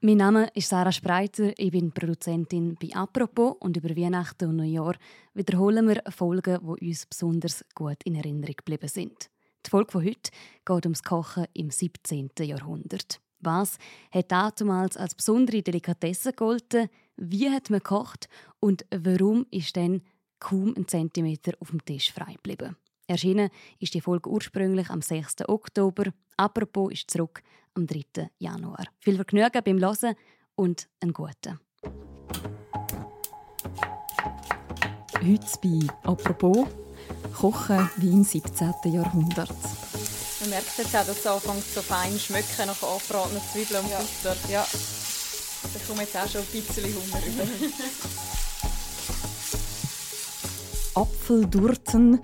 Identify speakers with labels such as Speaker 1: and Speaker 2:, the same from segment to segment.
Speaker 1: Mein Name ist Sarah Spreiter, ich bin Produzentin bei «Apropos» und über Weihnachten und Neujahr wiederholen wir Folgen, die uns besonders gut in Erinnerung geblieben sind. Die Folge von heute geht ums Kochen im 17. Jahrhundert. Was hat damals als besondere Delikatesse gegolten? Wie hat man gekocht? Und warum ist dann kaum ein Zentimeter auf dem Tisch frei geblieben? Erschienen ist die Folge ursprünglich am 6. Oktober. Apropos ist zurück am 3. Januar. Viel Vergnügen beim Hören und einen guten.
Speaker 2: Heute bei «Apropos» Kochen wie im 17. Jahrhundert.
Speaker 3: Man merkt jetzt auch, dass es anfängt so fein zu schmecken nach angebratenen Zwiebeln und ja. Butter. Ja. Ich komme jetzt auch schon ein bisschen Hunger über.
Speaker 2: Apfeldurten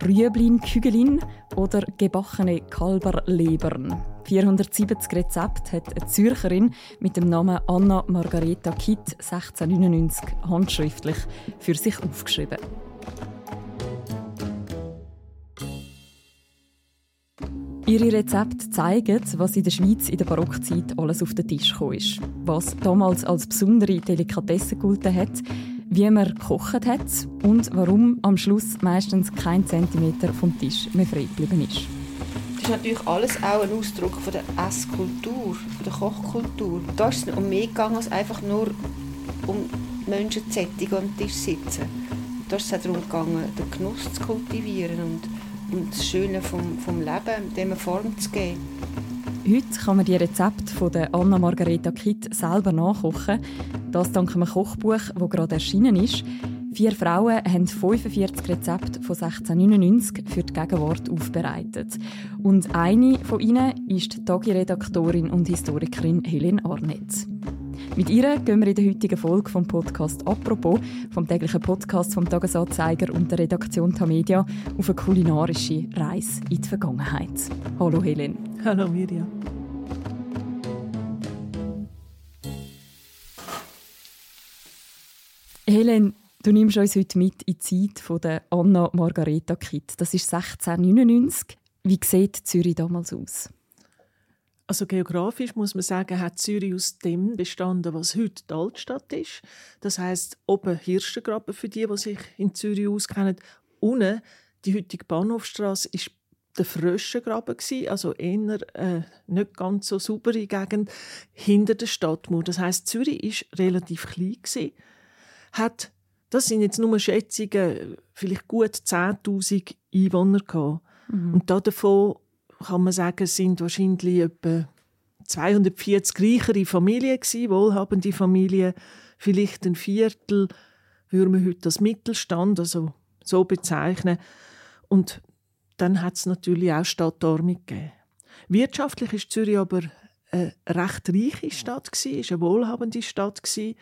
Speaker 2: Rüeblin, Kügelin oder gebackene Kalberlebern. 470 Rezepte hat eine Zürcherin mit dem Namen Anna Margareta Kitt 1699 handschriftlich für sich aufgeschrieben. Ihre Rezepte zeigen, was in der Schweiz in der Barockzeit alles auf den Tisch kam. Was damals als besondere Delikatesse gegolten hat, wie man gekocht hat und warum am Schluss meistens kein Zentimeter vom Tisch mehr frei geblieben ist.
Speaker 4: Das ist natürlich alles auch ein Ausdruck von der Esskultur, von der Kochkultur. Da ist es um mehr gegangen als einfach nur um Menschen zu sättigen am Tisch sitzen. Da ist es auch darum gegangen, den Genuss zu kultivieren und, und das Schöne vom, vom Leben, dem Form zu geben.
Speaker 2: Heute kann man die Rezepte von der Anna Margareta Kitt selber nachkochen. Das dank einem Kochbuch, das gerade erschienen ist. Vier Frauen haben 45 Rezepte von 1699 für die Gegenwart aufbereitet. Und eine von ihnen ist die Tagi-Redaktorin und Historikerin Helen Arnett. Mit ihr gehen wir in der heutigen Folge vom Podcast «Apropos», vom täglichen Podcast vom Tagesanzeiger und der Redaktion Tamedia, auf eine kulinarische Reise in die Vergangenheit. Hallo Helen.
Speaker 5: Hallo Miriam.
Speaker 2: Helen, du nimmst uns heute mit in die Zeit von der Anna Margareta Kitt. Das ist 1699. Wie sieht Zürich damals aus?
Speaker 5: Also geografisch muss man sagen, hat Zürich aus dem bestanden, was heute die Altstadt ist. Das heißt, oben Hirschengraben für die, die sich in Zürich auskennen. Unten die heutige Bahnhofstraße ist der Fröschengraben gsi, also eher äh, nicht ganz so saubere Gegend hinter der Stadtmauer. Das heißt, Zürich ist relativ klein gsi, hat das sind jetzt nur Schätzungen, vielleicht gut 10.000 Einwohner gehabt. Mhm. Und davon kann man sagen, sind wahrscheinlich etwa 240 reichere Familien gewesen, wohlhabende Familien, vielleicht ein Viertel, würde man heute als Mittelstand, also so bezeichnen. Und dann hat es natürlich auch Stadtarmung gegeben. Wirtschaftlich ist Zürich aber eine recht reiche Stadt gewesen, ist eine wohlhabende Stadt gewesen.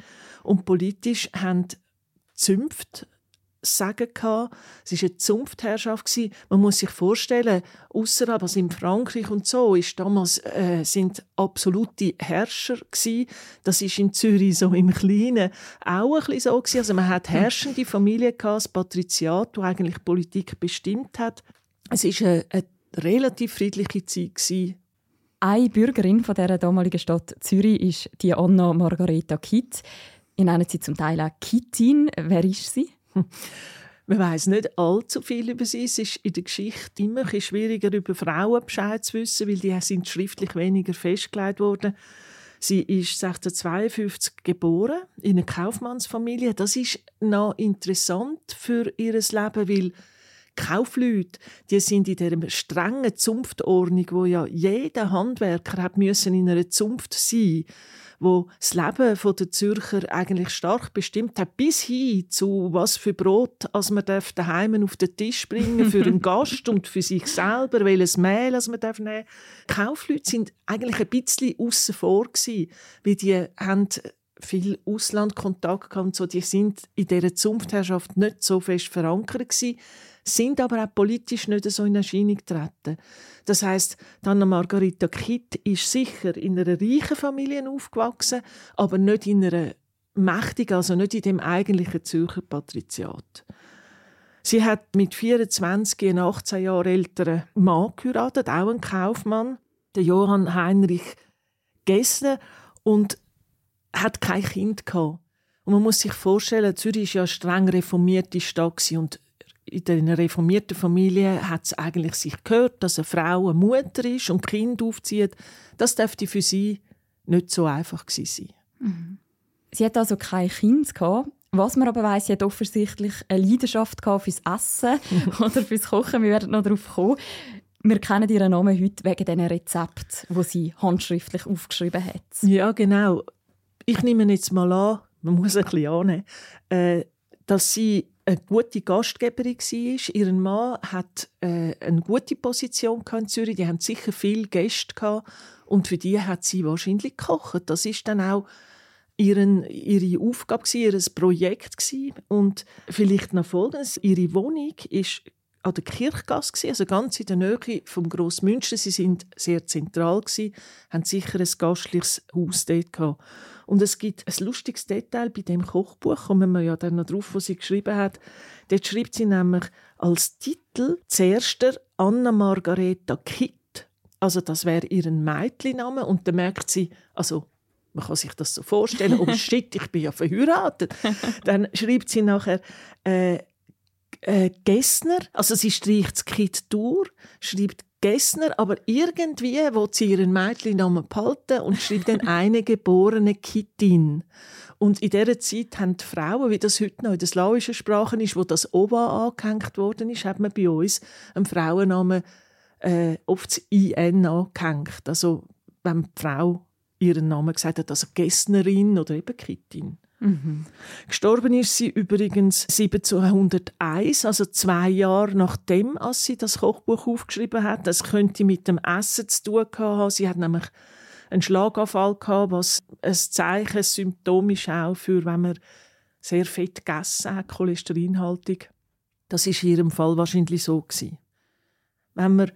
Speaker 5: und politisch haben Zünfte Sagen gehabt. Es war eine Zunftherrschaft. Man muss sich vorstellen, außerhalb, also in Frankreich und so, ist damals, äh, sind absolute Herrscher gewesen. Das ist in Zürich so im Kleinen auch ein bisschen so gewesen. Also man hat herrschende Familien das Patriziat, das eigentlich Politik bestimmt hat. Es war eine, eine relativ friedliche Zeit gewesen.
Speaker 2: Eine Bürgerin von der damaligen Stadt Zürich ist die Anna Margareta Kitt. Ihr nennt sie zum Teil auch Kittin. Wer ist sie?
Speaker 5: Man weiß nicht allzu viel über sie. Es ist in der Geschichte immer ein schwieriger, über Frauen Bescheid zu wissen, weil die sind schriftlich weniger festgelegt worden. Sie ist 1652 geboren in einer Kaufmannsfamilie. Das ist noch interessant für ihr Leben, weil Kaufleute, die sind in dieser strengen Zunftordnung, wo ja jeder Handwerker hat müssen in einer Zunft sein wo das Leben der Zürcher eigentlich stark bestimmt hat, bis hin zu was für Brot als man daheim auf den Tisch bringen für einen Gast und für sich selber, welches Mehl als man darf nehmen. Die Kaufleute sind eigentlich ein bisschen außen vor gewesen, weil die haben viel Auslandkontakt gehabt und so, die sind in dieser Zunftherrschaft nicht so fest verankert gewesen sind aber auch politisch nicht so in Erscheinung getreten. Das heißt, Anna Margarita Kitt ist sicher in einer reichen Familie aufgewachsen, aber nicht in einer mächtigen, also nicht in dem eigentlichen Zürcher Patriziat. Sie hat mit 24 einen 18 Jahre älteren Mann geheiratet, auch ein Kaufmann, der Johann Heinrich Gessner. Und hat kein Kind gehabt. Und man muss sich vorstellen, Zürich war ja eine streng reformierte Stadt und in einer reformierten Familie hat es eigentlich sich gehört, dass eine Frau eine Mutter ist und Kind aufzieht. Das dürfte für sie nicht so einfach gewesen sein.
Speaker 2: Mhm. Sie hat also kein Kind gehabt. Was man aber weiss, sie hat offensichtlich eine Leidenschaft fürs Essen oder fürs Kochen. Wir werden noch darauf kommen. Wir kennen ihren Namen heute wegen diesen Rezept, wo sie handschriftlich aufgeschrieben hat.
Speaker 5: Ja, genau. Ich nehme jetzt mal an, man muss ein bisschen annehmen, äh, dass sie eine gute Gastgeberin war. Ihr Mann hat äh, eine gute Position in Zürich. Die haben sicher viele Gäste gehabt. und für die hat sie wahrscheinlich gekocht. Das ist dann auch ihren, ihre Aufgabe, ihr Projekt gewesen. und vielleicht noch Folgendes: Ihre Wohnung ist an der Kirchgasse, also ganz in der Nähe vom Grossmünster. Sie sind sehr zentral gewesen, haben sicher ein gastliches Haus dort gehabt. Und es gibt ein lustiges Detail bei dem Kochbuch, kommen wir ja dann noch drauf, was sie geschrieben hat. Dort schreibt sie nämlich als Titel zuerst Anna Margareta Kitt. Also das wäre ihren Mädchenname und dann merkt sie, also man kann sich das so vorstellen, oh shit, ich bin ja verheiratet. dann schreibt sie nachher äh, äh, Gessner, also sie streicht das Kind durch, schreibt Gessner, aber irgendwie will sie ihren Mädchennamen behalten und schreibt dann eine geborene Kittin. Und in dieser Zeit haben die Frauen, wie das heute noch in der slawischen Sprache ist, wo das Oba angehängt worden ist, hat man bei uns einen Frauennamen äh, oft das IN angehängt. Also wenn die Frau ihren Namen gesagt hat, also Gessnerin oder eben Kittin. Mhm. Gestorben ist sie übrigens 1701, also zwei Jahre nachdem als sie das Kochbuch aufgeschrieben hat. Das könnte mit dem Essen zu tun haben. Sie hat nämlich einen Schlaganfall gehabt, was ein Zeichen, ein Symptom ist auch für, wenn man sehr fett gegessen hat, Cholesterinhaltung. Das ist in ihrem Fall wahrscheinlich so gewesen. Wenn man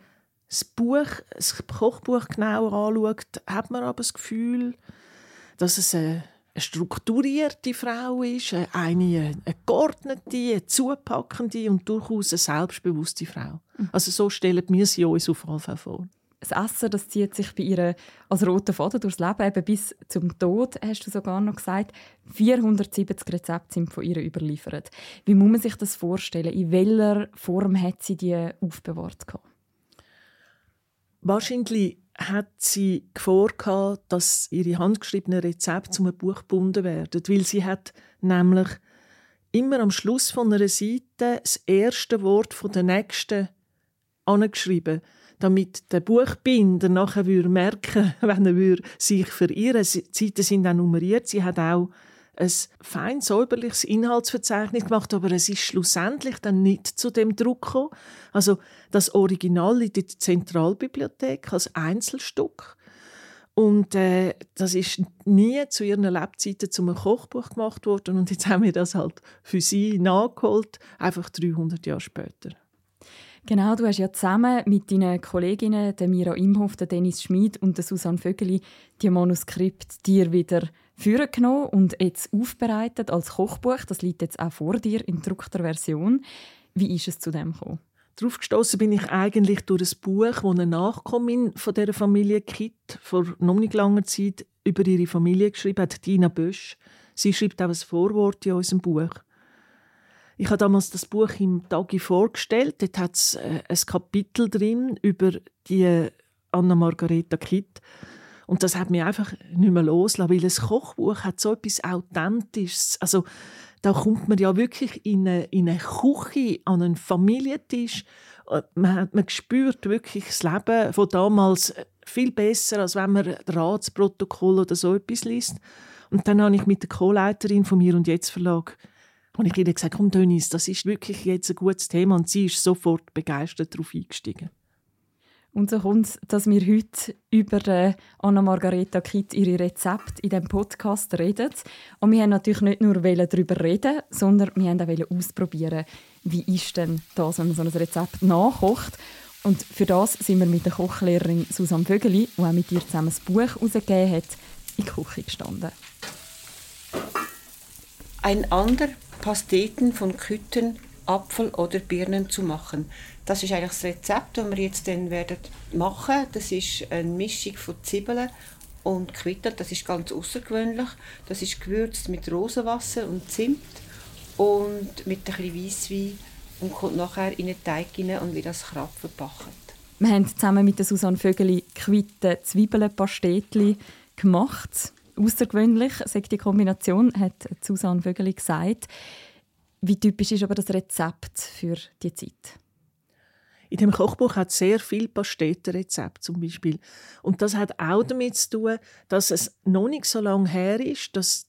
Speaker 5: das Buch, das Kochbuch genau anschaut, hat man aber das Gefühl, dass es eine eine strukturierte Frau ist, eine, eine geordnete, eine zupackende und durchaus eine selbstbewusste Frau. Mhm. Also so stellen wir sie uns auf jeden Fall vor.
Speaker 2: Das Essen das zieht sich bei ihr als roter Faden durchs Leben, eben bis zum Tod, hast du sogar noch gesagt. 470 Rezepte sind von ihr überliefert. Wie muss man sich das vorstellen? In welcher Form hat sie die aufbewahrt?
Speaker 5: Wahrscheinlich hat sie Gefahr dass ihre handgeschriebenen Rezepte zu einem Buch gebunden werden, weil sie hat nämlich immer am Schluss von einer Seite das erste Wort von der nächsten angeschrieben, damit der Buchbinder nachher merken, wenn er sich verirren. Die Seiten sind auch nummeriert. Sie hat auch ein fein säuberliches Inhaltsverzeichnis gemacht, aber es ist schlussendlich dann nicht zu dem Druck gekommen. Also das Original liegt in der Zentralbibliothek als Einzelstück. Und äh, das ist nie zu ihren Lebzeiten zum Kochbuch gemacht worden. Und jetzt haben wir das halt für sie nachgeholt, einfach 300 Jahre später.
Speaker 2: Genau, du hast ja zusammen mit deinen Kolleginnen, der Mira Imhoff, der Dennis Schmid und der Susanne Vögeli, die Manuskript dir wieder vorgenommen und jetzt aufbereitet als Kochbuch. Das liegt jetzt auch vor dir in gedruckter Version. Wie ist es zu dem gekommen?
Speaker 5: Darauf gestoßen bin ich eigentlich durch ein Buch, das eine Nachkommin von der Familie Kitt vor noch nicht langer Zeit über ihre Familie geschrieben hat, Dina Bösch. Sie schreibt auch ein Vorwort in unserem Buch. Ich habe damals das Buch im Tagi vorgestellt. Dort hat es äh, ein Kapitel drin über die Anna Margareta Kitt. Und das hat mich einfach nicht mehr losgelassen, weil ein Kochbuch hat so etwas Authentisches. Also da kommt man ja wirklich in eine, in eine Küche, an einen Familientisch. Äh, man, man spürt wirklich das Leben von damals viel besser, als wenn man Ratsprotokoll oder so etwas liest. Und dann habe ich mit der Co-Leiterin von mir und jetzt Verlag und ich ihr gesagt, komm Dennis, das ist wirklich jetzt ein gutes Thema und sie ist sofort begeistert darauf eingestiegen.
Speaker 2: Und so kommt es, dass wir heute über Anna Margareta Kitt ihre Rezepte in diesem Podcast reden. Und wir haben natürlich nicht nur darüber reden, sondern wir haben auch ausprobieren, wie ist denn das, wenn man so ein Rezept nachkocht. Und für das sind wir mit der Kochlehrerin Susanne Vögeli, die auch mit ihr zusammen ein Buch herausgegeben hat, in die Küche gestanden.
Speaker 4: Ein anderer Pasteten von Küten, Apfel oder Birnen zu machen. Das ist eigentlich das Rezept, das wir jetzt dann werden machen. Das ist eine Mischung von Zwiebeln Und Quitte, das ist ganz außergewöhnlich. Das ist gewürzt mit Rosenwasser und Zimt und mit ein bisschen Weisswein und kommt nachher in den Teig rein und wird als Krab verpackt.
Speaker 2: Wir haben zusammen mit der Susanne Vögeli Quitte Zwiebeln-Pastetli gemacht. Außergewöhnlich, sagt die Kombination, hat Susanne Vögeli gesagt. Wie typisch ist aber das Rezept für die Zeit?
Speaker 5: In dem Kochbuch hat sehr viel Pastetenrezept zum Beispiel. Und das hat auch damit zu tun, dass es noch nicht so lange her ist, dass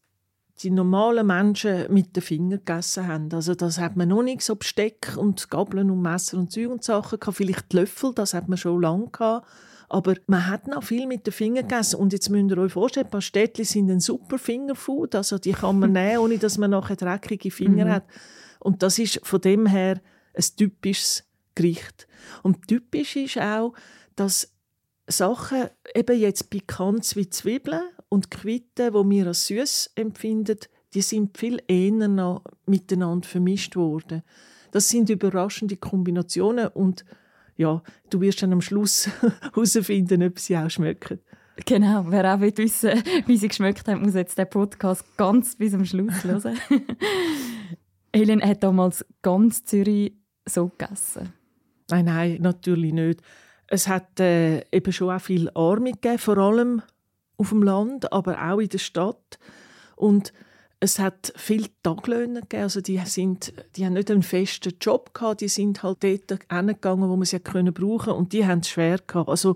Speaker 5: die normalen Menschen mit den Fingern gegessen haben. Also das hat man noch nicht so Besteck und Gabeln und Messer und Zeug und Sachen gehabt. Vielleicht die Löffel, das hat man schon lange gehabt. Aber man hat noch viel mit den Fingern gegessen. Und jetzt müsst ihr euch vorstellen, Pastetli sind ein super Fingerfood. Also die kann man nehmen, ohne dass man nachher dreckige Finger mhm. hat. Und das ist von dem her ein typisches Gericht. Und typisch ist auch, dass Sachen, eben jetzt pikant wie Zwiebeln und Quitten, die wir als süß empfinden, die sind viel eher noch miteinander vermischt worden. Das sind überraschende Kombinationen und ja, du wirst dann am Schluss herausfinden, ob sie auch schmecken.
Speaker 2: Genau, wer auch wissen wie sie geschmeckt haben, muss jetzt den Podcast ganz bis zum Schluss hören. Helen hat damals ganz Zürich so gegessen.
Speaker 5: Nein, nein, natürlich nicht. Es hat äh, eben schon auch viel Arme gegeben, vor allem auf dem Land, aber auch in der Stadt. Und es hat viele Taglöhner gegeben, also die, sind, die haben nicht einen festen Job gehabt, die sind halt dort hingegangen, wo man sie können brauchen und die haben es schwer gehabt. Also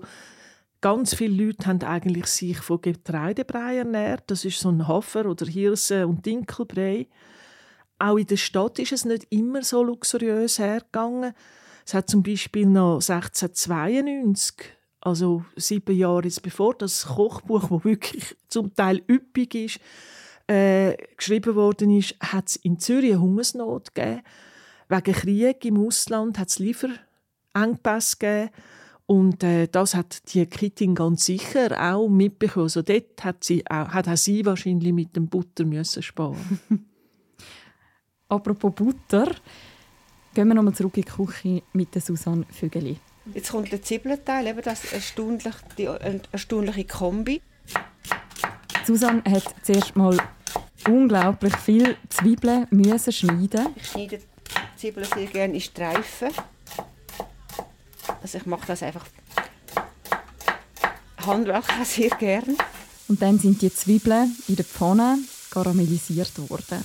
Speaker 5: ganz viele Leute haben eigentlich sich von Getreidebrei ernährt, das ist so ein Hafer oder Hirse und Dinkelbrei. Auch in der Stadt ist es nicht immer so luxuriös hergegangen. Es hat zum Beispiel noch 1692, also sieben Jahre bevor das Kochbuch, das wirklich zum Teil üppig ist, äh, geschrieben worden ist, hat es in Zürich eine Hungersnot gegeben. Wegen Krieg im Ausland hat es Lieferengpässe gegeben. Und äh, das hat die Kittin ganz sicher auch mitbekommen. Also dort hat, sie auch, hat auch sie wahrscheinlich mit dem Butter müssen sparen
Speaker 2: Apropos Butter, gehen wir nochmal zurück in die Küche mit der Susanne Vögeli.
Speaker 4: Jetzt kommt der Zwiebelteil, eben das erstaunlich, die erstaunliche Kombi.
Speaker 2: Susanne hat zuerst mal unglaublich viel Zwiebeln müssen schneiden.
Speaker 4: Ich schneide die Zwiebeln sehr gerne in Streifen. Also ich mache das einfach handwerklich sehr gerne.
Speaker 2: Und dann sind die Zwiebeln in der Pfanne karamellisiert worden.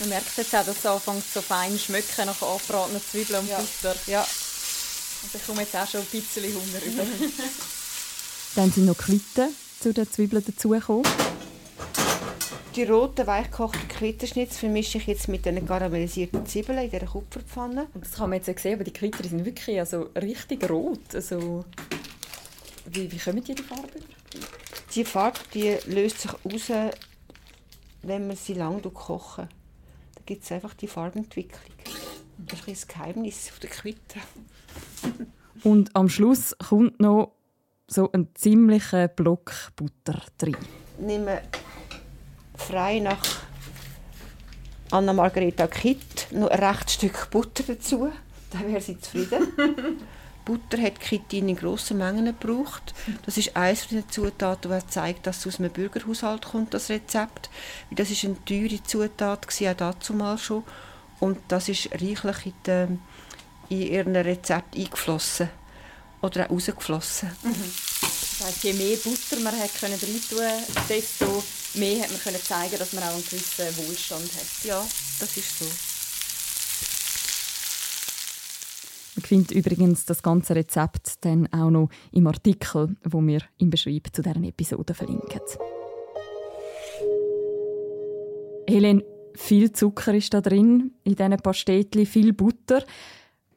Speaker 3: Man merkt jetzt auch, dass es anfängt so fein schmecken nach angebratenen Zwiebeln und ja. Butter. Ja. Und ich komme jetzt auch schon ein bisschen Hunger über.
Speaker 2: dann sind noch Quitten zu den Zwiebeln dazugekommen.
Speaker 4: Die roten, weichgekochten Quittenschnitz vermische ich jetzt mit den karamellisierten Zwiebeln in dieser Kupferpfanne.
Speaker 2: Und das kann man jetzt sehen, aber die Quitten sind wirklich also richtig rot. Also, wie, wie kommen die die Farbe?
Speaker 4: Die Farbe die löst sich aus, wenn man sie lange kochen gibt es einfach die Farbentwicklung. Das ist das Geheimnis der Quitte.
Speaker 2: Und am Schluss kommt noch so ein ziemlicher Block Butter drin.
Speaker 4: Ich nehme frei nach Anna Margareta Kitt noch ein rechtes Stück Butter dazu. Dann wäre sie zufrieden. Butter hat Kitin in grossen Mengen gebraucht. Das ist eines der Zutaten, die zeigt, dass es aus einem Bürgerhaushalt kommt, das Rezept. Das ist eine teure Zutat, auch dazu mal schon. Und das ist reichlich in, die, in ihren Rezept eingeflossen oder auch rausgeflossen.
Speaker 3: Mhm. Das heisst, je mehr Butter man hat können reintun, desto mehr hat man können zeigen, dass man auch einen gewissen Wohlstand hat.
Speaker 4: Ja, das ist so.
Speaker 2: Man findet übrigens das ganze Rezept dann auch noch im Artikel, wo wir im Beschreib zu deren Episode verlinken. Helen, viel Zucker ist da drin in diesen Pastetli, viel Butter.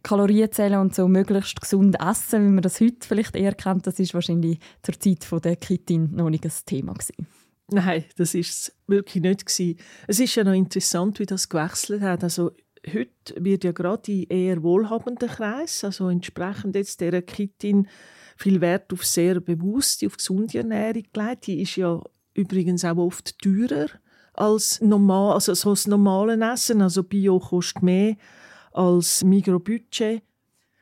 Speaker 2: Kalorienzellen und so möglichst gesund essen, wie man das heute vielleicht eher kennt, das ist wahrscheinlich zur Zeit der Kitin noch nicht ein Thema gewesen.
Speaker 5: Nein, das ist es wirklich nicht gewesen. Es ist ja noch interessant, wie das gewechselt hat. Also heute wird ja gerade in eher wohlhabenden Kreis, also entsprechend jetzt der Kitin, viel Wert auf sehr bewusste, auf gesunde Ernährung gelegt. Die ist ja übrigens auch oft teurer als normal, also so das normale Essen. Also Bio kostet mehr als Mikrobudget.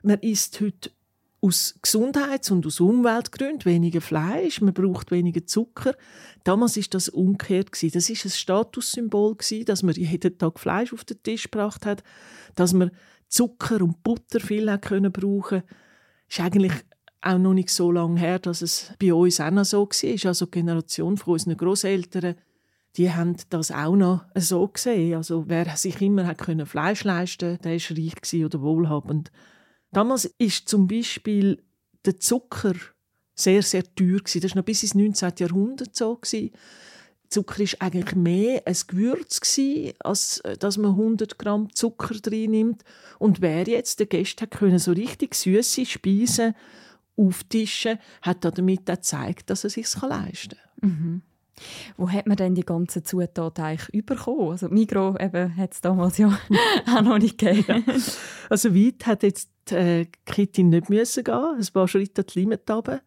Speaker 5: Man isst heute aus Gesundheits- und aus Umweltgründen weniger Fleisch, man braucht weniger Zucker. Damals ist das umgekehrt Das ist ein Statussymbol dass man jeden Tag Fleisch auf den Tisch gebracht hat, dass man Zucker und Butter viel hat können brauchen. Ist eigentlich auch noch nicht so lange her, dass es bei uns auch noch so war. Also die Generation von unseren Großeltern, die haben das auch noch so gesehen. Also wer sich immer hat können Fleisch leisten, der ist reich oder wohlhabend. Damals ist zum Beispiel der Zucker sehr sehr teuer. Das war noch bis ins 19. Jahrhundert so. Zucker war eigentlich mehr ein Gewürz als äh, dass man 100 Gramm Zucker drin nimmt. Und wer jetzt der Gäste können so richtig süße Speisen auftischen, hat damit gezeigt, dass er sich leisten kann.
Speaker 2: Mhm. Wo hat man denn die ganzen Zutaten eigentlich bekommen? Also Migro hat es damals ja auch noch nicht gegeben. Ja.
Speaker 5: Also weit hat jetzt äh, Kitty nicht müssen gehen. Ein paar Schritte die Limit runter.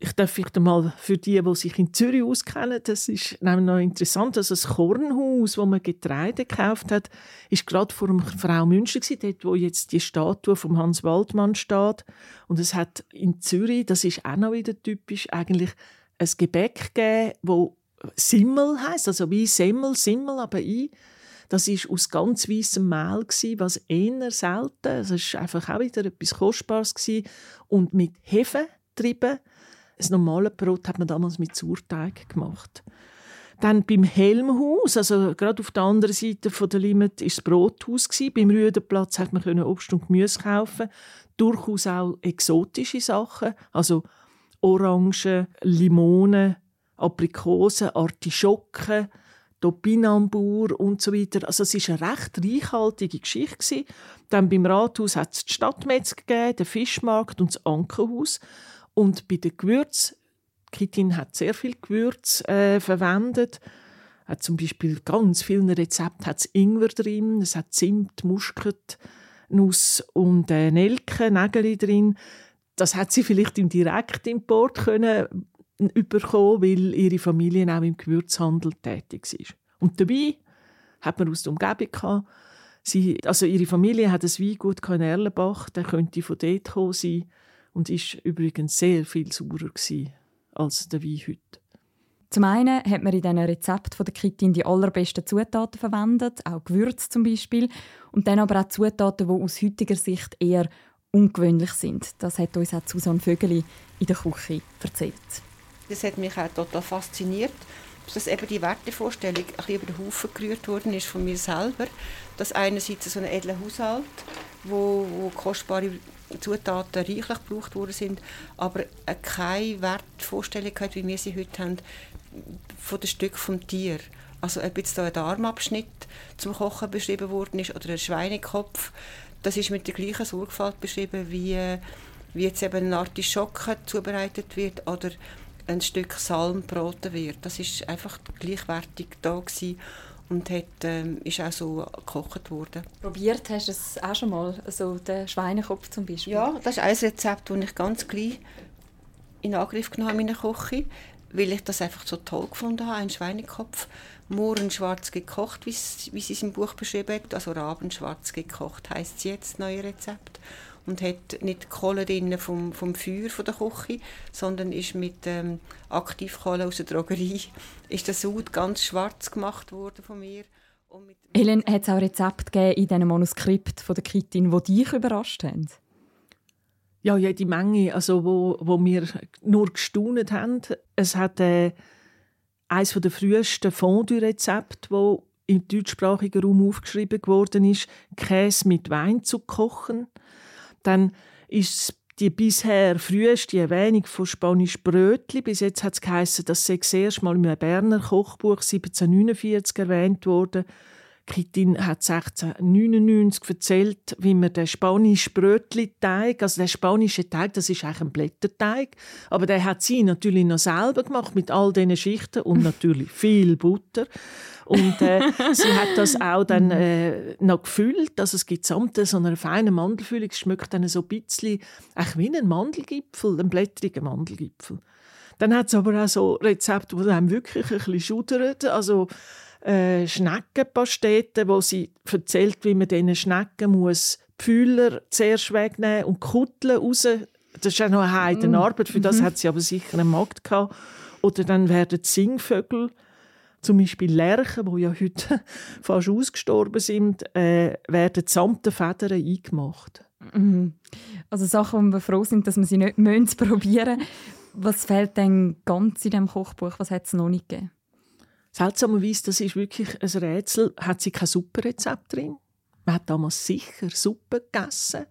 Speaker 5: Ich darf vielleicht einmal für die, die sich in Zürich auskennen, das ist noch interessant, dass das Kornhaus, wo man Getreide gekauft hat, ist gerade vor dem Frau München gewesen, dort, wo jetzt die Statue von Hans Waldmann steht. Und es hat in Zürich, das ist auch noch wieder typisch, eigentlich ein Gebäck gegeben, wo Simmel heißt, also wie Semmel, Simmel, aber i. Das ist aus ganz weißem Mehl was eher selten. Es ist einfach auch wieder etwas Kostbares und mit Hefe getrieben. Das normale Brot hat man damals mit Sauerteig gemacht. Dann beim Helmhaus, also gerade auf der anderen Seite von der Limit, ist das Brothaus. Beim Rüdenplatz hat man Obst und Gemüse kaufen. Durchaus auch exotische Sachen, also Orangen, Limonen, Aprikosen, Artischocken, Topinambur und so weiter. Also es war eine recht reichhaltige Geschichte. Dann beim Rathaus hat es die Stadtmetz gegeben, den Fischmarkt und das Ankerhaus. Und bei den Gewürzen, Kitin hat sehr viel Gewürz äh, verwendet. Hat zum Beispiel ganz vielen Rezepten hat Ingwer drin, es hat Zimt, Muskat, Nuss und äh, Nelke, Nägel drin das hat sie vielleicht im Direktimport können überkommen, weil ihre Familie auch im Gewürzhandel tätig ist. Und dabei hat man aus der Umgebung gehabt, sie, also ihre Familie hat ein Weingut in Erlenbach, der könnte von dort kommen sein und ist übrigens sehr viel saurer als der Wein heute.
Speaker 2: Zum einen hat man in diesen Rezept von der Kittin die allerbesten Zutaten verwendet, auch Gewürze zum Beispiel, und dann aber auch Zutaten, die aus heutiger Sicht eher ungewöhnlich sind. Das hat uns auch Susanne Vögeli in der Küche erzählt.
Speaker 4: Das hat mich auch total fasziniert, dass eben die Wertevorstellung ein bisschen über den Haufen gerührt worden ist von mir selber. Dass einerseits so ein edler Haushalt, wo, wo kostbare Zutaten reichlich gebraucht worden sind, aber keine Wertvorstellung hat, wie wir sie heute haben, von dem Stück vom Tier. Also ob jetzt da ein Armabschnitt zum Kochen beschrieben worden ist oder ein Schweinekopf, das ist mit der gleichen Sorgfalt beschrieben, wie, wie jetzt eben eine Artischocke zubereitet wird oder ein Stück Salm broten wird. Das ist einfach gleichwertig da gewesen und hat, ähm, ist auch so gekocht worden.
Speaker 2: Probiert hast du es auch schon mal, so den Schweinekopf zum Beispiel?
Speaker 4: Ja, das ist ein Rezept, das ich ganz gleich in Angriff genommen habe in der Küche, weil ich das einfach so toll gefunden habe, einen Schweinekopf Mohrenschwarz gekocht, wie sie es im Buch beschrieben hat. Also Rabenschwarz gekocht heisst es jetzt, neue Rezept. Und hat nicht Kohle drin vom, vom Feuer von der Küche, sondern ist mit ähm, Aktivkohle aus der Drogerie ist der Sud ganz schwarz gemacht worden von mir.
Speaker 2: Helen, hat es auch Rezepte gegeben in diesem Manuskript von der Kittin, die dich überrascht haben?
Speaker 5: Ja, jede Menge, also wo, wo wir nur gestaunet haben. Es hat äh, eines der frühesten Fondue-Rezepte, das im deutschsprachigen Raum aufgeschrieben worden ist, Käse mit Wein zu kochen. Dann ist die bisher früheste Erwähnung von Spanisch Brötli. Bis jetzt hat es geheißen, dass sie erst mal in einem Berner Kochbuch 1749 erwähnt wurde. Kittin hat 1699 erzählt, wie man den spanischen Brötli-Teig, also der spanische Teig, das ist eigentlich ein Blätterteig, aber der hat sie natürlich noch selber gemacht mit all diesen Schichten und natürlich viel Butter. Und äh, sie hat das auch dann äh, noch gefüllt. Also es gibt samt so einer feinen Mandelfüllung, es schmeckt dann so ein bisschen wie ein Mandelgipfel, ein blättriger Mandelgipfel. Dann hat es aber auch so Rezepte, die einem wirklich ein bisschen schudern. Also äh, Schneckenpastete, wo sie erzählt, wie man diesen Schnecken muss die Fühler zuerst wegnehmen und Kutteln raus das ist ja noch eine Heidenarbeit, für das mhm. hat sie aber sicher einen Markt gehabt. Oder dann werden Singvögel, zum Beispiel Lerchen, die ja heute fast ausgestorben sind, äh, werden samt den Federn eingemacht.
Speaker 2: Mhm. Also Sachen, wo wir froh sind, dass wir sie nicht probieren müssen. Was fehlt denn ganz in diesem Kochbuch? Was hat es noch nicht gegeben?
Speaker 5: Seltsamerweise, das ist wirklich ein Rätsel, hat sie kein Suppenrezept drin. Man hat damals sicher Suppe gegessen.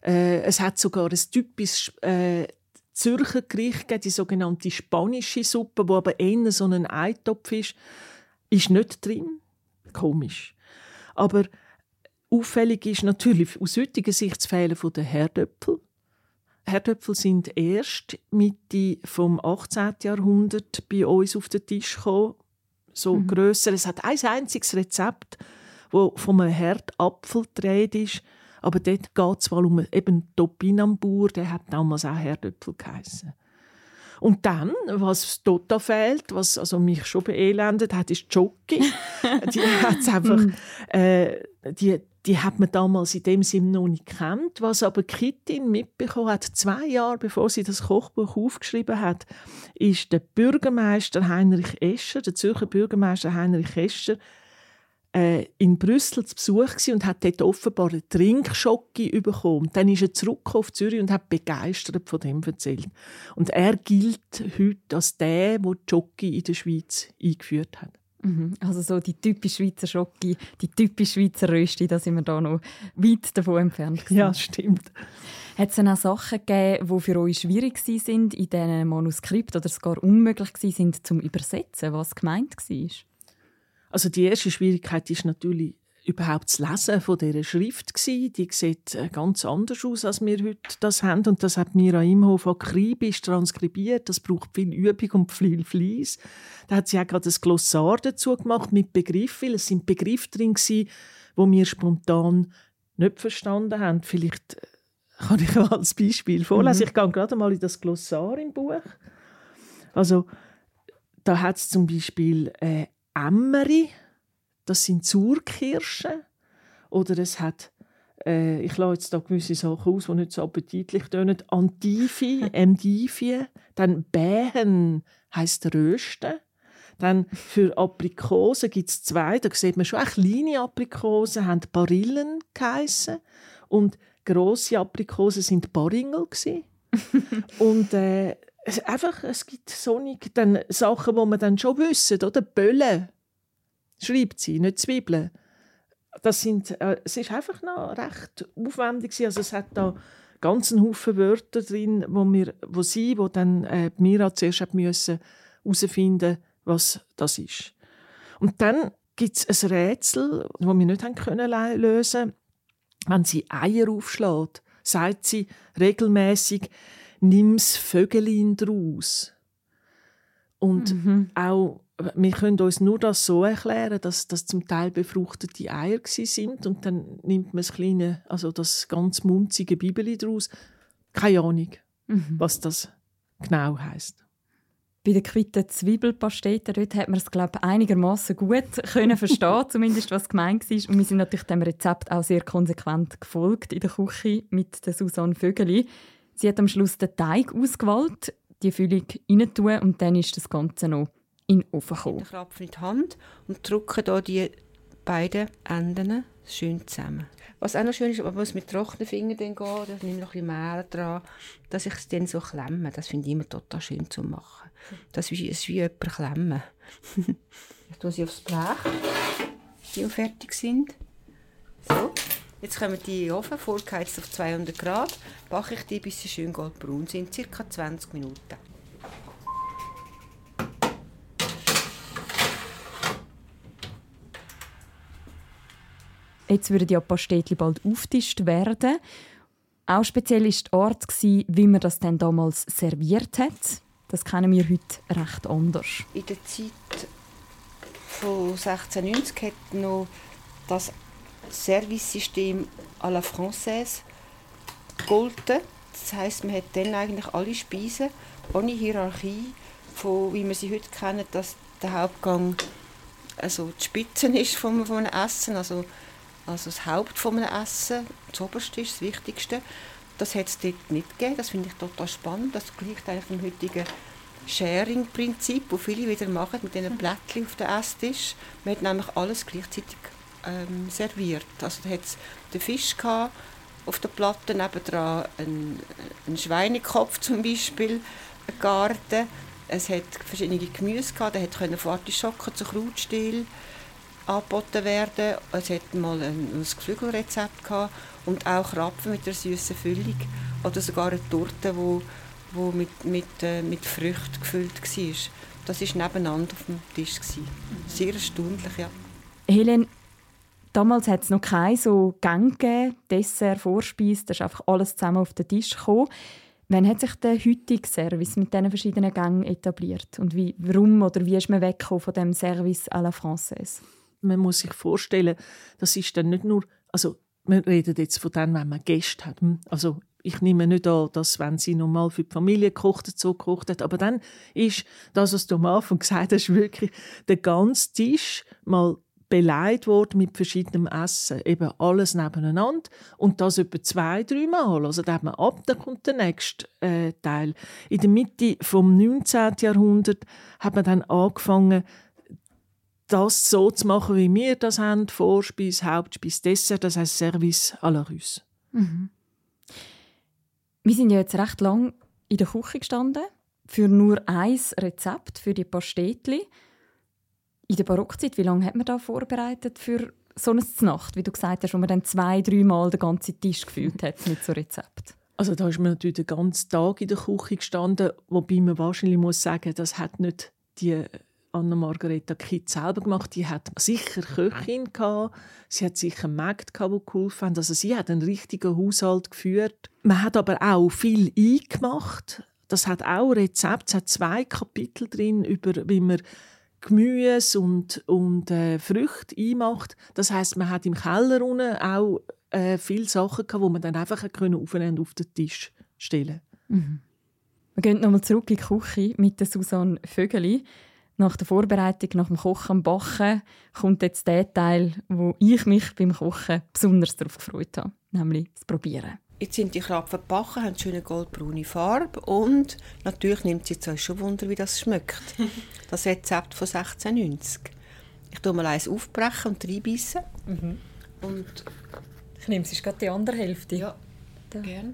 Speaker 5: Äh, es hat sogar ein typisches äh, Zürcher Gericht gegeben, die sogenannte spanische Suppe, wo aber eher so ein Eintopf ist, ist nicht drin. Komisch. Aber auffällig ist natürlich aus heutiger Sicht das Fehlen der Herdöpfel. Herdöpfel sind erst Mitte vom 18. Jahrhundert bei uns auf den Tisch gekommen. So mhm. grösser. Es hat ein einziges Rezept, wo vom Herdapfel dreht ist. Aber dort geht es um eben Topinambur, der hat damals auch Herdöpfel geheißen. Und dann, was total fehlt, was also mich schon beelendet hat, ist Jockey. die hat's einfach, mhm. äh, die, die hat man damals in dem Sinne noch nicht kennt. Was aber Kittin mitbekommen hat, zwei Jahre bevor sie das Kochbuch aufgeschrieben hat, ist der Bürgermeister Heinrich Escher, der Zürcher Bürgermeister Heinrich Escher, äh, in Brüssel zu Besuch und hat dort offenbar einen Trinkschocke bekommen. Dann ist er zurück auf Zürich und hat begeistert von dem erzählt. Und er gilt heute als der, der Jockey in der Schweiz eingeführt hat.
Speaker 2: Mhm. Also so die typische Schweizer Schocke, die typische Schweizer Rösti, da sind wir da noch weit davon entfernt.
Speaker 5: Gewesen. Ja, stimmt.
Speaker 2: Hat es denn auch Sachen gegeben, die für euch schwierig waren in diesen Manuskript oder sogar unmöglich waren zum Übersetzen, was gemeint war?
Speaker 5: Also die erste Schwierigkeit ist natürlich überhaupt das Lesen von dieser Schrift gewesen. Die sieht äh, ganz anders aus, als wir heute das haben. Und das hat Mira Imhof akribisch transkribiert. Das braucht viel Übung und viel Fleiss. Da hat sie auch gerade ein Glossar dazu gemacht mit Begriffen, weil es sind Begriffe drin gewesen, die wir spontan nicht verstanden haben. Vielleicht äh, kann ich mal als Beispiel vorlesen. Mhm. Ich gehe gerade mal in das Glossar im Buch. Also da hat es zum Beispiel äh, Emmeri, das sind Zurkirschen. Oder es hat, äh, ich lasse jetzt da gewisse Sachen aus, die nicht so appetitlich tönen. Antifi, Endivi. Dann Bähen heisst Rösten. Dann für Aprikosen gibt es zwei. Da sieht man schon, kleine Aprikosen haben Barillen geheissen. Und grosse Aprikosen sind Baringel. und äh, es, einfach, es gibt sonnig dann Sachen, die man dann schon wissen, oder? Böllen schreibt sie, nicht Zwiebeln. Das sind, äh, es ist einfach noch recht aufwendig. Also es hat da ganz einen Haufen Wörter drin, wo, wir, wo sie, wo dann äh, Mira zuerst hat müssen herausfinden was das ist. Und dann gibt es ein Rätsel, das wir nicht haben können lösen Wenn sie Eier aufschlägt, sagt sie regelmäßig nimm's Vögelin draus. Und mhm. auch, wir können uns nur das so erklären, dass das zum Teil befruchtete Eier sind und dann nimmt man das kleine, also das ganz munzige Bibeli daraus. Keine Ahnung, mhm. was das genau heißt.
Speaker 2: Bei der quitten Zwiebelpastete dort hat man es glaube einigermaßen gut können verstehen, zumindest was gemeint war. Und wir sind natürlich dem Rezept auch sehr konsequent gefolgt in der Küche mit der Susanne Vögeli. Sie hat am Schluss den Teig ausgewählt, die Füllung rein und dann ist das Ganze noch in den Ofen gekommen.
Speaker 4: Ich klapfe in die Hand und drücke hier die beiden Enden schön zusammen. Was auch noch schön ist, man muss mit trockenen Fingern dann gehen, da nehme ich noch ein bisschen Mehl dran, dass ich es dann so klemme. Das finde ich immer total schön zu machen. Das ist wie, ist wie jemand klemmen. ich tue sie aufs Blech, die fertig sind. So. Jetzt kommen die in den Ofen, vorgeheizt auf 200 Grad, backe ich die, bis sie schön goldbraun sind, ca. 20 Minuten.
Speaker 2: Jetzt würden die Pastetli bald aufgetischt werden. Auch speziell war der Ort, wie man das dann damals serviert hat. Das kennen wir heute recht anders.
Speaker 4: In der Zeit von 1690 hat noch das Servicesystem à la Française gegolten. Das heisst, man hat dann eigentlich alle Speisen ohne Hierarchie, von, wie wir sie heute kennen, dass der Hauptgang also die Spitze ist von, einem Essen, also, also das Haupt von einem Essen, das Oberste ist das Wichtigste. Das hat es dort nicht gegeben. Das finde ich total spannend. Das gleicht eigentlich dem heutigen Sharing-Prinzip, das viele wieder machen mit diesen Blättchen auf dem Esstisch. Man hat nämlich alles gleichzeitig ähm, serviert. Also da hat es den Fisch gehabt, auf der Platte nebendran ein, ein Schweinekopf zum Beispiel, ein Garten. Es hat verschiedene Gemüse gehabt, da konnte von zu Krautstiel angeboten werden. Es hat mal ein, ein Geflügelrezept gehabt und auch Krapfen mit einer süßen Füllung oder sogar eine Torte, wo, wo mit, mit, äh, mit Früchten gefüllt war. Das war nebeneinander auf dem Tisch. Sehr erstaunlich, ja.
Speaker 2: Helen, damals hat es noch keine so Gänge Dessert, Vorspeise, da ist einfach alles zusammen auf den Tisch gekommen. Wann hat sich der heutige Service mit diesen verschiedenen Gängen etabliert? Und wie, warum oder wie ist man weggekommen von dem Service à la Française?
Speaker 5: Man muss sich vorstellen, das ist dann nicht nur, also wir reden jetzt von dem, wenn man Gäste hat. Hm? Also ich nehme nicht an, dass wenn sie normal für die Familie gekocht hat, so gekocht hat, aber dann ist das, was du am Anfang gesagt hast, wirklich der ganze Tisch mal beleidigt worden mit verschiedenem Essen. Eben alles nebeneinander. Und das etwa zwei, drei Mal. Also da hat man ab, dann kommt der nächste äh, Teil. In der Mitte des 19. Jahrhunderts hat man dann angefangen, das so zu machen, wie wir das haben. Vorspeise, Hauptspeise, Dessert, das heißt Service à la Russe. Mhm.
Speaker 2: Wir sind ja jetzt recht lang in der Küche gestanden für nur ein Rezept für die Pastetli. In der Barockzeit, wie lange hat man da vorbereitet für so eine Nacht, wie du gesagt hast, wo man dann zwei, dreimal den ganzen Tisch gefüllt hat mit so Rezept?
Speaker 5: Also da ist man natürlich den ganzen Tag in der Küche gestanden, wobei man wahrscheinlich muss sagen, das hat nicht die Anna-Margareta Kitt selber gemacht. Die hat sicher Köchin gehabt. Sie hat sicher Mägde gehabt, die geholfen haben. Also sie hat einen richtigen Haushalt geführt. Man hat aber auch viel eingemacht. Das hat auch Rezept. Es hat zwei Kapitel drin über, wie man Gemüse und, und äh, Früchte einmacht. Das heißt, man hat im Keller unten auch äh, viele Sachen gehabt, die man dann einfach aufeinander auf den Tisch stellen mhm.
Speaker 2: Wir gehen nochmal zurück in die Küche mit der Susanne Vögeli. Nach der Vorbereitung, nach dem Kochen am Bachen, kommt jetzt der Teil, wo ich mich beim Kochen besonders darauf gefreut habe, nämlich das Probieren.
Speaker 4: Jetzt sind die Krapfen gebacken, haben schöne goldbraune Farbe und natürlich nimmt es euch schon Wunder, wie das schmeckt. Das Rezept von 1690. Ich tue mal eins aufbrechen und reinbeissen. Mhm. Und
Speaker 2: ich nehme ist gerade die andere Hälfte.
Speaker 4: Ja, da. gerne.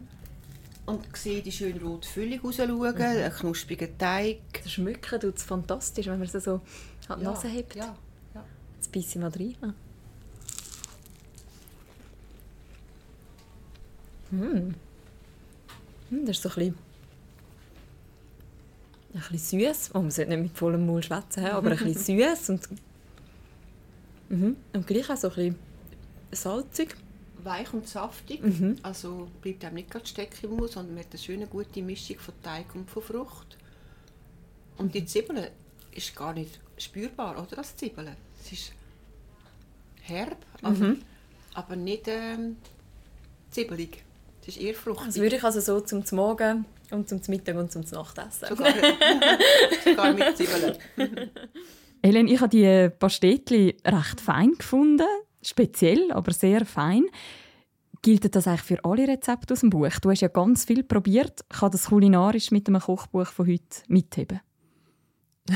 Speaker 4: Und sehe die schöne rote Füllung rausschauen, mhm. einen knusprigen Teig.
Speaker 2: Das Schmücken tut es fantastisch, wenn man es so an die Nase hebt. Ja, ja. Jetzt beiße ich mal rein. Mm. Das ist so ein bisschen, ein bisschen süß. Oh, man sollte nicht mit vollem Mund schwätzen, aber ein bisschen süß und, mhm. und gleich auch so ein bisschen salzig.
Speaker 4: Weich und saftig, mhm. also bleibt einem nicht gerade stecken im Mund, sondern man hat eine schöne, gute Mischung von Teig und von Frucht. Und die Zwiebeln ist gar nicht spürbar, oder, als Zwiebeln. Es ist herb, aber, mhm. aber nicht ähm, zibbelig. Das ist eher fruchtig.
Speaker 2: Das würde ich also so zum Morgen und zum Mittag und zum Nachtessen.
Speaker 4: Sogar, sogar mit Zwiebeln.
Speaker 2: Helen, ich habe die Pastetli recht fein gefunden. Speziell, aber sehr fein. Gilt das eigentlich für alle Rezepte aus dem Buch? Du hast ja ganz viel probiert. Kann das kulinarisch mit einem Kochbuch von heute mitheben?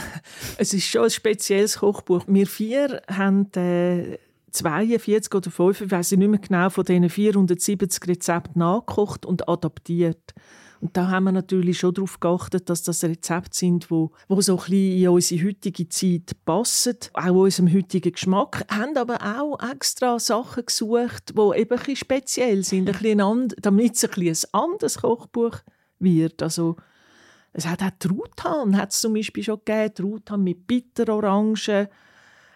Speaker 5: es ist schon ein spezielles Kochbuch. Wir vier haben äh, 42 oder 5, ich weiß nicht mehr genau, von diesen 470 Rezepten nachgekocht und adaptiert. Und da haben wir natürlich schon darauf geachtet, dass das Rezepte sind, wo, wo so ein bisschen in unsere heutige Zeit passen, auch unserem heutigen Geschmack, haben aber auch extra Sachen gesucht, die eben ein bisschen speziell sind, ein bisschen and, damit es ein, bisschen ein anderes Kochbuch wird. Also, es hat auch Truthahn, hat es zum Beispiel schon gegeben, Truthahn mit Bitterorangen,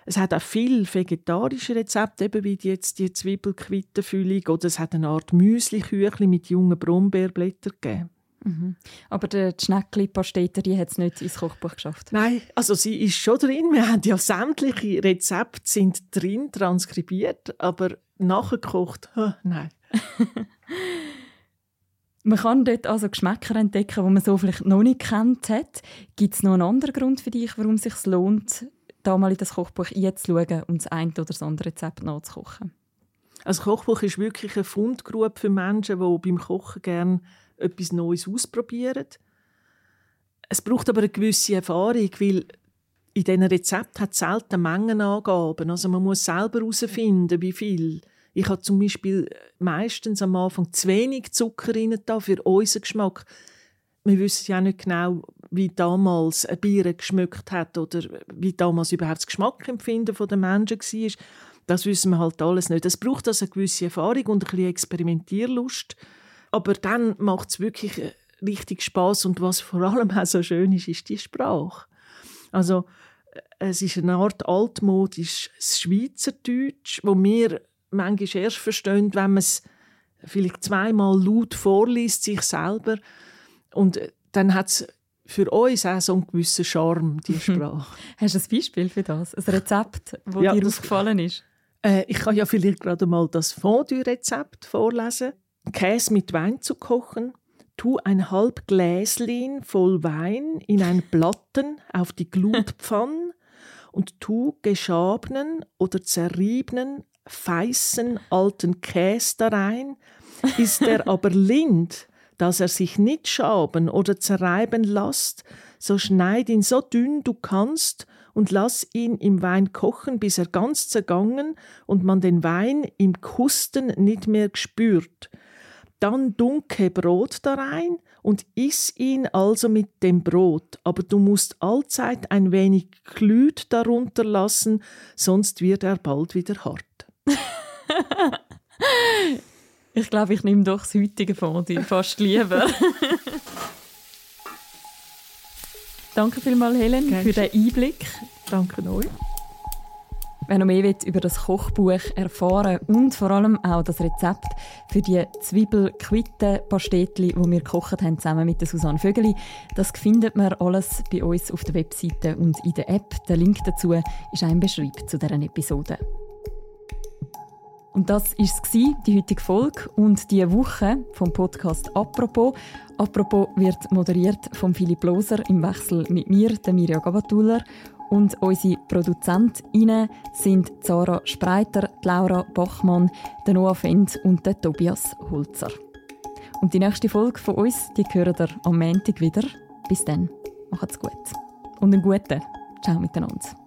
Speaker 5: es hat auch viel vegetarische Rezepte, eben wie jetzt die Zwiebelquittenfüllung. Oder es hat eine Art Müsli-Küchli mit jungen Brombeerblättern gegeben.
Speaker 2: Mhm. Aber die Schneckli-Pastete, die hat es nicht ins Kochbuch geschafft?
Speaker 5: Nein, also sie ist schon drin. Wir haben ja sämtliche Rezepte sind drin, transkribiert, aber nachgekocht, nein.
Speaker 2: Man kann dort also Geschmäcker entdecken, die man so vielleicht noch nicht kennt hat. Gibt es noch einen anderen Grund für dich, warum es sich lohnt, da mal in das Kochbuch einzuschauen und das eine oder das andere Rezept nachzukochen?
Speaker 5: Also Kochbuch ist wirklich eine Fundgrube für Menschen, die beim Kochen gerne etwas Neues ausprobieren. Es braucht aber eine gewisse Erfahrung, weil in diesen Rezept hat es selten Mengenangaben. Also man muss selber herausfinden, wie viel. Ich habe zum Beispiel meistens am Anfang zu wenig Zucker rein für unseren Geschmack. Wir wissen ja nicht genau, wie damals ein Bier geschmeckt hat oder wie damals überhaupt das Geschmackempfinden der Menschen war. Das wissen wir halt alles nicht. Es braucht also eine gewisse Erfahrung und ein bisschen Experimentierlust. Aber dann macht es wirklich äh, richtig Spaß und was vor allem auch so schön ist, ist die Sprache. Also äh, es ist eine Art altmodisches Schweizerdeutsch, wo wir manchmal erst verstehen, wenn man es vielleicht zweimal laut vorliest, sich selber. Und äh, dann hat es für uns auch so einen gewissen Charme, die Sprache.
Speaker 2: Hast du ein Beispiel für das? Ein Rezept, das ja, dir das, aufgefallen ist?
Speaker 5: Äh, ich kann ja vielleicht gerade mal das Fondue-Rezept vorlesen. Käse mit Wein zu kochen. Tu ein halb Gläschen voll Wein in ein Platten auf die Glutpfanne und tu geschabenen oder zerriebenen, feißen alten Käse da rein. Ist er aber lind, dass er sich nicht schaben oder zerreiben lässt, so schneid ihn so dünn du kannst und lass ihn im Wein kochen, bis er ganz zergangen und man den Wein im Kusten nicht mehr spürt. Dann dunke Brot da rein und iss ihn also mit dem Brot, aber du musst allzeit ein wenig Glüt darunter lassen, sonst wird er bald wieder hart.
Speaker 2: ich glaube, ich nehme doch das heutige Fondue fast lieber. Danke vielmals, Helen, Gerne. für den Einblick.
Speaker 5: Danke euch.
Speaker 2: Wer noch mehr über das Kochbuch erfahren und vor allem auch das Rezept für die Zwiebel-Quitten-Pastetli, die wir gekocht haben, zusammen mit der Susanne Vögeli, das findet man alles bei uns auf der Webseite und in der App. Der Link dazu ist ein Beschreib zu deren Episode. Und das war es, die heutige Folge und die Woche vom Podcast «Apropos». «Apropos» wird moderiert von Philipp Loser im Wechsel mit mir, der Mirja Gabatuller. Und unsere ProduzentInnen sind Zara Spreiter, Laura Bachmann, der Noah Fend und der Tobias Holzer. Und die nächste Folge von uns, die hören ihr am Montag wieder. Bis dann, macht's gut. Und einen guten Ciao miteinander.